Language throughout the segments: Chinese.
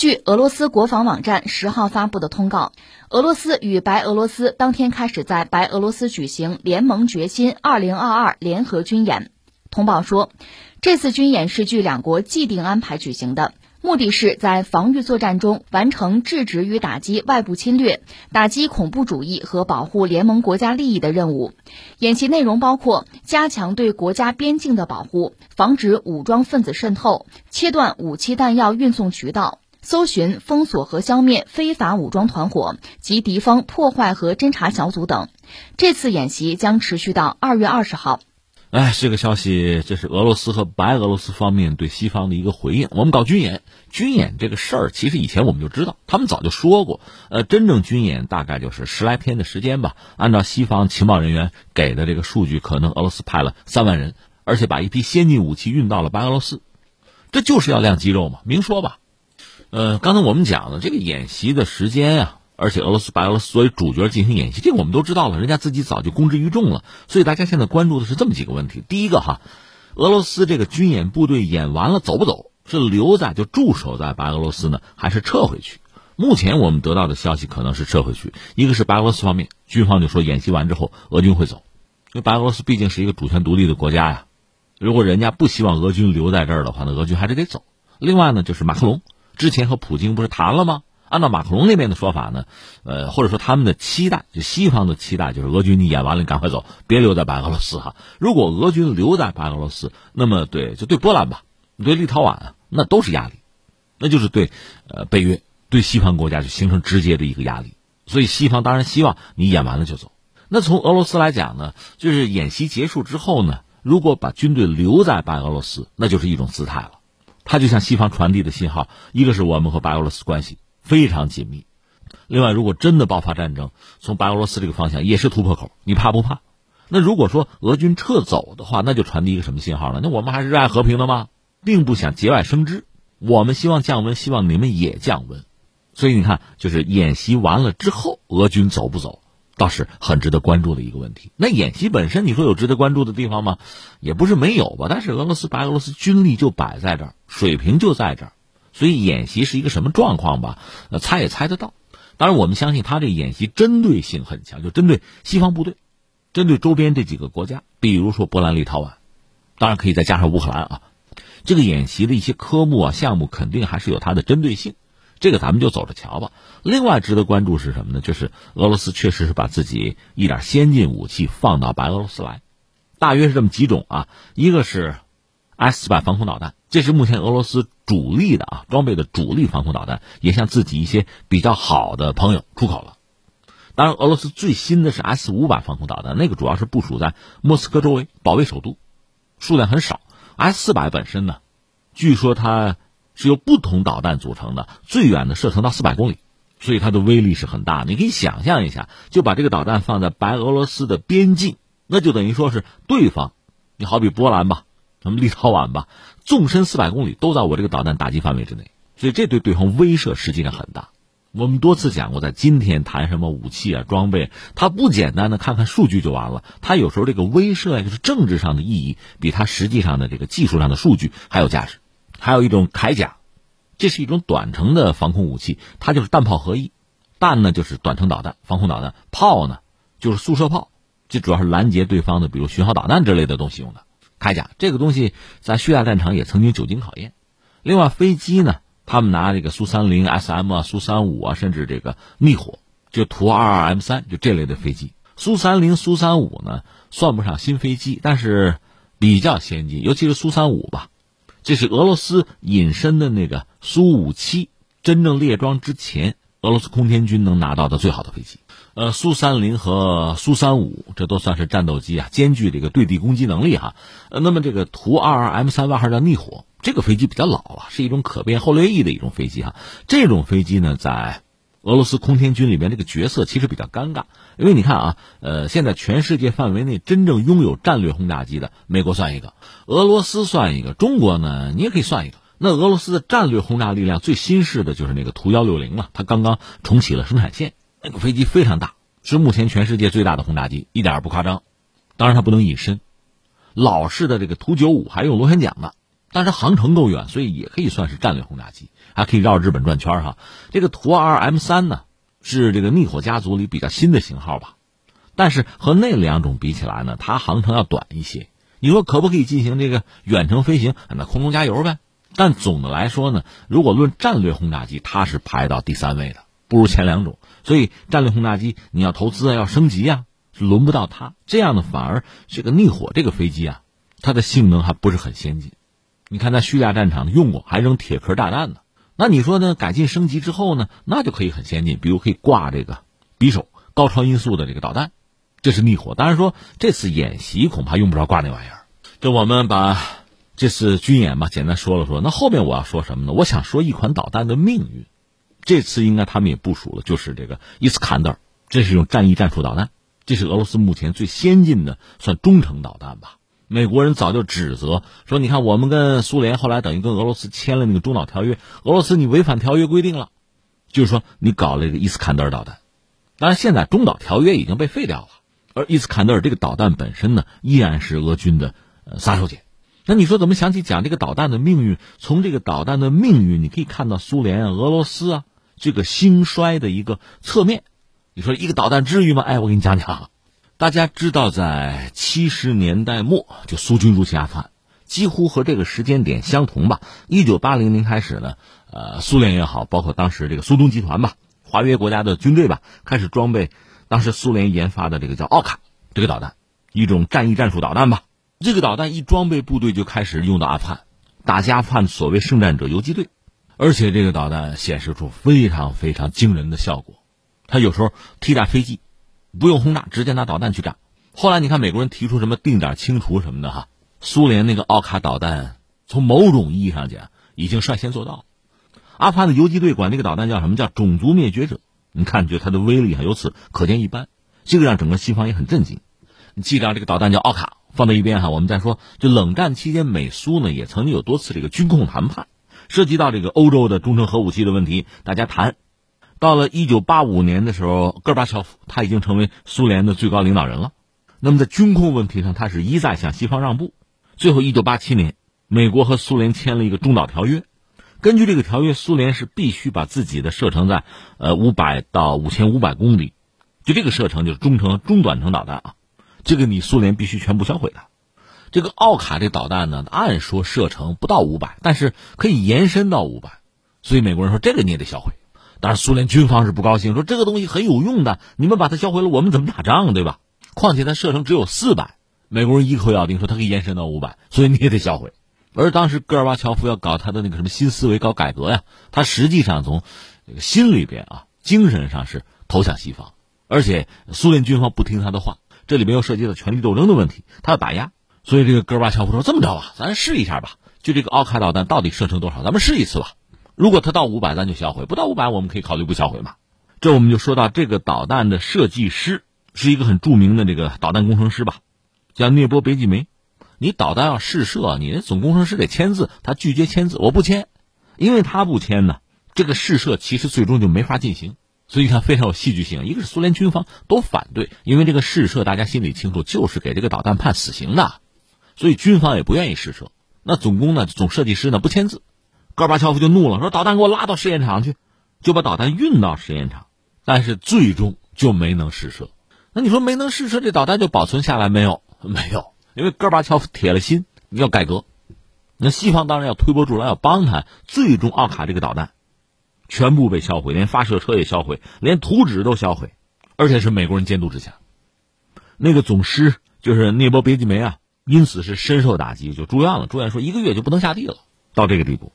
据俄罗斯国防网站十号发布的通告，俄罗斯与白俄罗斯当天开始在白俄罗斯举行联盟决心二零二二联合军演。通报说，这次军演是据两国既定安排举行的。目的是在防御作战中完成制止与打击外部侵略、打击恐怖主义和保护联盟国家利益的任务。演习内容包括加强对国家边境的保护，防止武装分子渗透，切断武器弹药运送渠道，搜寻、封锁和消灭非法武装团伙及敌方破坏和侦察小组等。这次演习将持续到二月二十号。哎，这个消息，这是俄罗斯和白俄罗斯方面对西方的一个回应。我们搞军演，军演这个事儿，其实以前我们就知道，他们早就说过。呃，真正军演大概就是十来天的时间吧。按照西方情报人员给的这个数据，可能俄罗斯派了三万人，而且把一批先进武器运到了白俄罗斯，这就是要亮肌肉嘛，明说吧。呃，刚才我们讲了这个演习的时间呀。而且俄罗斯、白俄罗斯作为主角进行演习，这个我们都知道了，人家自己早就公之于众了。所以大家现在关注的是这么几个问题：第一个哈，俄罗斯这个军演部队演完了走不走？是留在就驻守在白俄罗斯呢，还是撤回去？目前我们得到的消息可能是撤回去。一个是白俄罗斯方面，军方就说演习完之后俄军会走，因为白俄罗斯毕竟是一个主权独立的国家呀。如果人家不希望俄军留在这儿的话，那俄军还是得走。另外呢，就是马克龙之前和普京不是谈了吗？按照马克龙那边的说法呢，呃，或者说他们的期待，就西方的期待，就是俄军你演完了，你赶快走，别留在白俄罗斯哈。如果俄军留在白俄罗斯，那么对，就对波兰吧，对立陶宛，那都是压力，那就是对，呃，北约对西方国家就形成直接的一个压力。所以西方当然希望你演完了就走。那从俄罗斯来讲呢，就是演习结束之后呢，如果把军队留在白俄罗斯，那就是一种姿态了。它就像西方传递的信号，一个是我们和白俄罗斯关系。非常紧密。另外，如果真的爆发战争，从白俄罗斯这个方向也是突破口，你怕不怕？那如果说俄军撤走的话，那就传递一个什么信号呢？那我们还是热爱和平的吗？并不想节外生枝，我们希望降温，希望你们也降温。所以你看，就是演习完了之后，俄军走不走，倒是很值得关注的一个问题。那演习本身，你说有值得关注的地方吗？也不是没有吧。但是俄罗斯、白俄罗斯军力就摆在这儿，水平就在这儿。所以演习是一个什么状况吧？呃，猜也猜得到。当然，我们相信他这演习针对性很强，就针对西方部队，针对周边这几个国家，比如说波兰、立陶宛，当然可以再加上乌克兰啊。这个演习的一些科目啊、项目肯定还是有它的针对性，这个咱们就走着瞧吧。另外值得关注是什么呢？就是俄罗斯确实是把自己一点先进武器放到白俄罗斯来，大约是这么几种啊，一个是 S 四百防空导弹。这是目前俄罗斯主力的啊装备的主力防空导弹，也向自己一些比较好的朋友出口了。当然，俄罗斯最新的是 S 五百防空导弹，那个主要是部署在莫斯科周围保卫首都，数量很少。S 四百本身呢，据说它是由不同导弹组成的，最远的射程到四百公里，所以它的威力是很大。你可以想象一下，就把这个导弹放在白俄罗斯的边境，那就等于说是对方，你好比波兰吧。咱们立陶宛吧，纵深四百公里都在我这个导弹打击范围之内，所以这对对方威慑实际上很大。我们多次讲过，在今天谈什么武器啊装备，它不简单的看看数据就完了，它有时候这个威慑呀，就是政治上的意义，比它实际上的这个技术上的数据还有价值。还有一种铠甲，这是一种短程的防空武器，它就是弹炮合一，弹呢就是短程导弹、防空导弹，炮呢就是速射炮，这主要是拦截对方的，比如巡航导弹之类的东西用的。铠甲这个东西在叙利亚战场也曾经久经考验。另外，飞机呢，他们拿这个苏三零、SM 啊、苏三五啊，甚至这个逆火，就图二二 M 三，就这类的飞机。苏三零、苏三五呢，算不上新飞机，但是比较先进，尤其是苏三五吧，这是俄罗斯隐身的那个苏五七真正列装之前，俄罗斯空天军能拿到的最好的飞机。呃，苏三零和苏三五，这都算是战斗机啊，兼具这个对地攻击能力哈。呃，那么这个图二二 M 三外号叫逆火，这个飞机比较老了，是一种可变后掠翼的一种飞机哈。这种飞机呢，在俄罗斯空天军里面这个角色其实比较尴尬，因为你看啊，呃，现在全世界范围内真正拥有战略轰炸机的，美国算一个，俄罗斯算一个，中国呢，你也可以算一个。那俄罗斯的战略轰炸力量最新式的就是那个图幺六零了，它刚刚重启了生产线。那个飞机非常大，是目前全世界最大的轰炸机，一点也不夸张。当然它不能隐身。老式的这个图九五还用螺旋桨呢，但是航程够远，所以也可以算是战略轰炸机。还可以绕日本转圈哈。这个图二 M 三呢，是这个逆火家族里比较新的型号吧，但是和那两种比起来呢，它航程要短一些。你说可不可以进行这个远程飞行？那空中加油呗。但总的来说呢，如果论战略轰炸机，它是排到第三位的，不如前两种。所以战略轰炸机你要投资啊，要升级啊，是轮不到它。这样的反而这个逆火这个飞机啊，它的性能还不是很先进。你看在叙利亚战场用过，还扔铁壳炸弹呢。那你说呢？改进升级之后呢，那就可以很先进，比如可以挂这个匕首高超音速的这个导弹。这是逆火，当然说这次演习恐怕用不着挂那玩意儿。就我们把这次军演嘛简单说了说，那后面我要说什么呢？我想说一款导弹的命运。这次应该他们也部署了，就是这个伊斯坎德尔，这是一种战役战术导弹，这是俄罗斯目前最先进的算中程导弹吧。美国人早就指责说，你看我们跟苏联后来等于跟俄罗斯签了那个中导条约，俄罗斯你违反条约规定了，就是说你搞了一个伊斯坎德尔导弹。当然现在中导条约已经被废掉了。而伊斯坎德尔这个导弹本身呢，依然是俄军的呃杀手锏。那你说怎么想起讲这个导弹的命运？从这个导弹的命运，你可以看到苏联、俄罗斯啊这个兴衰的一个侧面。你说一个导弹至于吗？哎，我给你讲讲。大家知道，在七十年代末，就苏军入侵阿富汗，几乎和这个时间点相同吧。一九八零年开始呢，呃，苏联也好，包括当时这个苏东集团吧，华约国家的军队吧，开始装备。当时苏联研发的这个叫奥卡这个导弹，一种战役战术导弹吧。这个导弹一装备部队就开始用到阿富汗，打击阿富汗所谓圣战者游击队，而且这个导弹显示出非常非常惊人的效果。它有时候替代飞机，不用轰炸，直接拿导弹去炸。后来你看美国人提出什么定点清除什么的哈，苏联那个奥卡导弹从某种意义上讲已经率先做到。阿富汗的游击队管这个导弹叫什么叫种族灭绝者。你看，觉得它的威力啊，由此可见一斑。这个让整个西方也很震惊。你记着，这个导弹叫奥卡，放在一边哈。我们再说，就冷战期间，美苏呢也曾经有多次这个军控谈判，涉及到这个欧洲的中程核武器的问题，大家谈。到了一九八五年的时候，戈尔巴乔夫他已经成为苏联的最高领导人了。那么在军控问题上，他是一再向西方让步。最后，一九八七年，美国和苏联签了一个中导条约。根据这个条约，苏联是必须把自己的射程在，呃，五百到五千五百公里，就这个射程就是中程、中短程导弹啊，这个你苏联必须全部销毁的。这个奥卡这导弹呢，按说射程不到五百，但是可以延伸到五百，所以美国人说这个你也得销毁。当然，苏联军方是不高兴，说这个东西很有用的，你们把它销毁了，我们怎么打仗，对吧？况且它射程只有四百，美国人一口咬定说它可以延伸到五百，所以你也得销毁。而当时戈尔巴乔夫要搞他的那个什么新思维、搞改革呀，他实际上从这个心里边啊、精神上是投向西方，而且苏联军方不听他的话，这里边又涉及到权力斗争的问题，他要打压，所以这个戈尔巴乔夫说：“这么着吧，咱试一下吧，就这个奥卡导弹到底射程多少，咱们试一次吧。如果它到五百，咱就销毁；不到五百，我们可以考虑不销毁嘛。”这我们就说到这个导弹的设计师是一个很著名的这个导弹工程师吧，叫聂波别季梅。你导弹要试射，你的总工程师得签字，他拒绝签字，我不签，因为他不签呢，这个试射其实最终就没法进行。所以你看非常有戏剧性，一个是苏联军方都反对，因为这个试射大家心里清楚，就是给这个导弹判死刑的，所以军方也不愿意试射。那总工呢，总设计师呢不签字，戈尔巴乔夫就怒了，说导弹给我拉到试验场去，就把导弹运到试验场，但是最终就没能试射。那你说没能试射，这导弹就保存下来没有？没有。因为戈尔巴乔夫铁了心要改革，那西方当然要推波助澜，要帮他。最终，奥卡这个导弹全部被销毁，连发射车也销毁，连图纸都销毁，而且是美国人监督之下。那个总师就是涅波别季梅啊，因此是深受打击，就住院了。住院说一个月就不能下地了，到这个地步。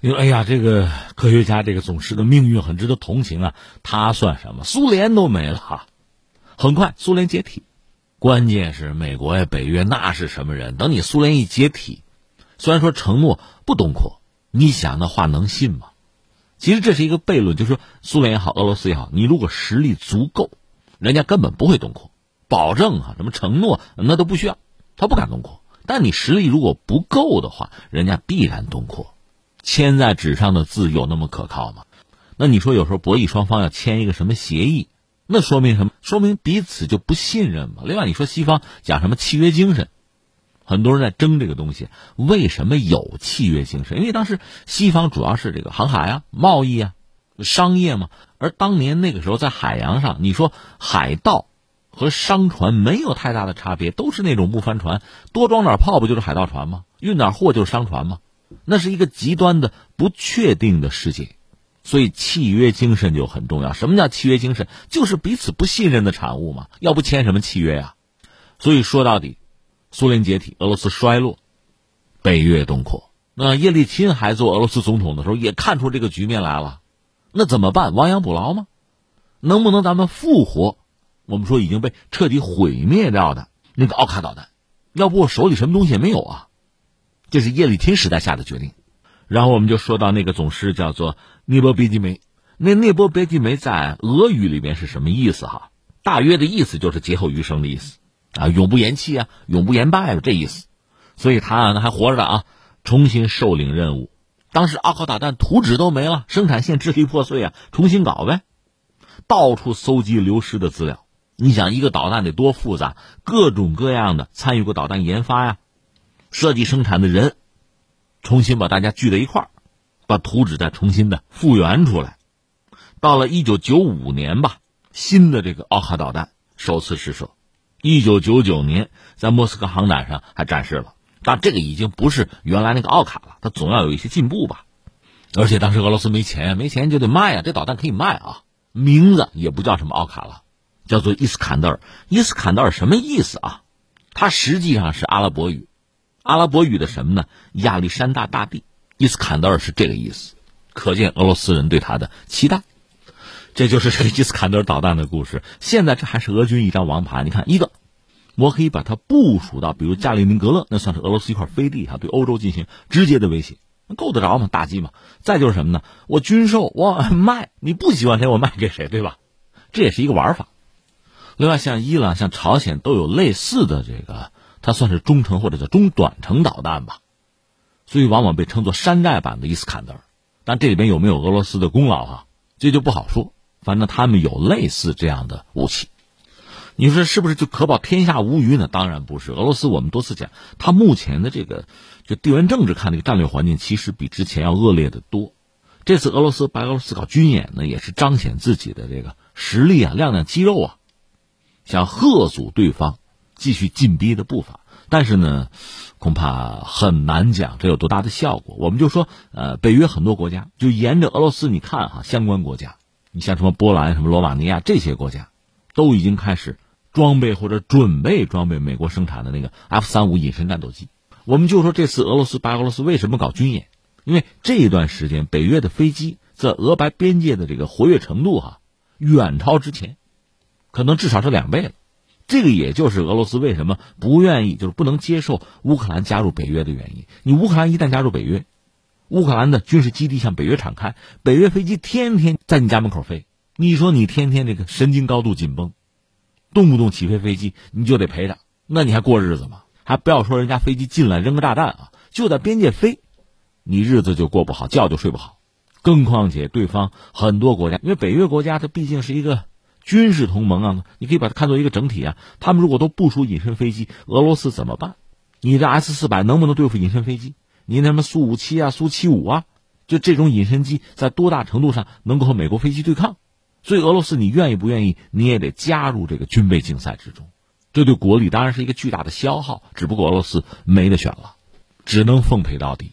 你说，哎呀，这个科学家这个总师的命运很值得同情啊。他算什么？苏联都没了，很快苏联解体。关键是美国呀，北约那是什么人？等你苏联一解体，虽然说承诺不东扩，你想那话能信吗？其实这是一个悖论，就是说苏联也好，俄罗斯也好，你如果实力足够，人家根本不会东扩，保证啊，什么承诺那都不需要，他不敢东扩。但你实力如果不够的话，人家必然东扩。签在纸上的字有那么可靠吗？那你说有时候博弈双方要签一个什么协议？那说明什么？说明彼此就不信任嘛。另外，你说西方讲什么契约精神，很多人在争这个东西。为什么有契约精神？因为当时西方主要是这个航海啊、贸易啊、商业嘛。而当年那个时候在海洋上，你说海盗和商船没有太大的差别，都是那种木帆船，多装点炮不就是海盗船吗？运点货就是商船吗？那是一个极端的不确定的世界。所以契约精神就很重要。什么叫契约精神？就是彼此不信任的产物嘛。要不签什么契约呀？所以说到底，苏联解体，俄罗斯衰落，北约东扩。那叶利钦还做俄罗斯总统的时候，也看出这个局面来了。那怎么办？亡羊补牢吗？能不能咱们复活？我们说已经被彻底毁灭掉的那个奥卡导弹，要不我手里什么东西也没有啊。这是叶利钦时代下的决定。然后我们就说到那个总师叫做涅波别季梅，那涅波别季梅在俄语里面是什么意思哈？大约的意思就是劫后余生的意思，啊，永不言弃啊，永不言败这意思。所以他还活着的啊，重新受领任务。当时阿考导弹图纸都没了，生产线支离破碎啊，重新搞呗。到处搜集流失的资料。你想一个导弹得多复杂，各种各样的参与过导弹研发呀、设计生产的人。重新把大家聚在一块儿，把图纸再重新的复原出来。到了一九九五年吧，新的这个奥卡导弹首次试射。一九九九年在莫斯科航展上还展示了，但这个已经不是原来那个奥卡了，它总要有一些进步吧。而且当时俄罗斯没钱，没钱就得卖啊，这导弹可以卖啊。名字也不叫什么奥卡了，叫做伊斯坎德尔。伊斯坎德尔什么意思啊？它实际上是阿拉伯语。阿拉伯语的什么呢？亚历山大大帝，伊斯坎德尔是这个意思，可见俄罗斯人对他的期待。这就是这个伊斯坎德尔导弹的故事。现在这还是俄军一张王牌。你看，一个，我可以把它部署到，比如加里宁格勒，那算是俄罗斯一块飞地哈，对欧洲进行直接的威胁，够得着吗？打击嘛。再就是什么呢？我军售，我卖，你不喜欢谁，我卖给谁，对吧？这也是一个玩法。另外，像伊朗、像朝鲜都有类似的这个。它算是中程或者叫中短程导弹吧，所以往往被称作山寨版的伊斯坎德尔。但这里边有没有俄罗斯的功劳哈，这就不好说。反正他们有类似这样的武器，你说是不是就可保天下无虞呢？当然不是。俄罗斯我们多次讲，它目前的这个就地缘政治看这个战略环境，其实比之前要恶劣的多。这次俄罗斯白俄罗斯搞军演呢，也是彰显自己的这个实力啊，亮亮肌肉啊，想吓阻对方。继续进逼的步伐，但是呢，恐怕很难讲这有多大的效果。我们就说，呃，北约很多国家就沿着俄罗斯，你看哈，相关国家，你像什么波兰、什么罗马尼亚这些国家，都已经开始装备或者准备装备美国生产的那个 F 三五隐身战斗机。我们就说这次俄罗斯白俄罗斯为什么搞军演？因为这一段时间北约的飞机在俄白边界的这个活跃程度哈，远超之前，可能至少是两倍了。这个也就是俄罗斯为什么不愿意，就是不能接受乌克兰加入北约的原因。你乌克兰一旦加入北约，乌克兰的军事基地向北约敞开，北约飞机天天在你家门口飞，你说你天天这个神经高度紧绷，动不动起飞飞机你就得陪着，那你还过日子吗？还不要说人家飞机进来扔个炸弹啊，就在边界飞，你日子就过不好，觉就睡不好。更况且对方很多国家，因为北约国家它毕竟是一个。军事同盟啊，你可以把它看作一个整体啊。他们如果都部署隐身飞机，俄罗斯怎么办？你这 S 四百能不能对付隐身飞机？你那什么苏五七啊、苏七五啊，就这种隐身机在多大程度上能够和美国飞机对抗？所以俄罗斯，你愿意不愿意？你也得加入这个军备竞赛之中。这对国力当然是一个巨大的消耗。只不过俄罗斯没得选了，只能奉陪到底。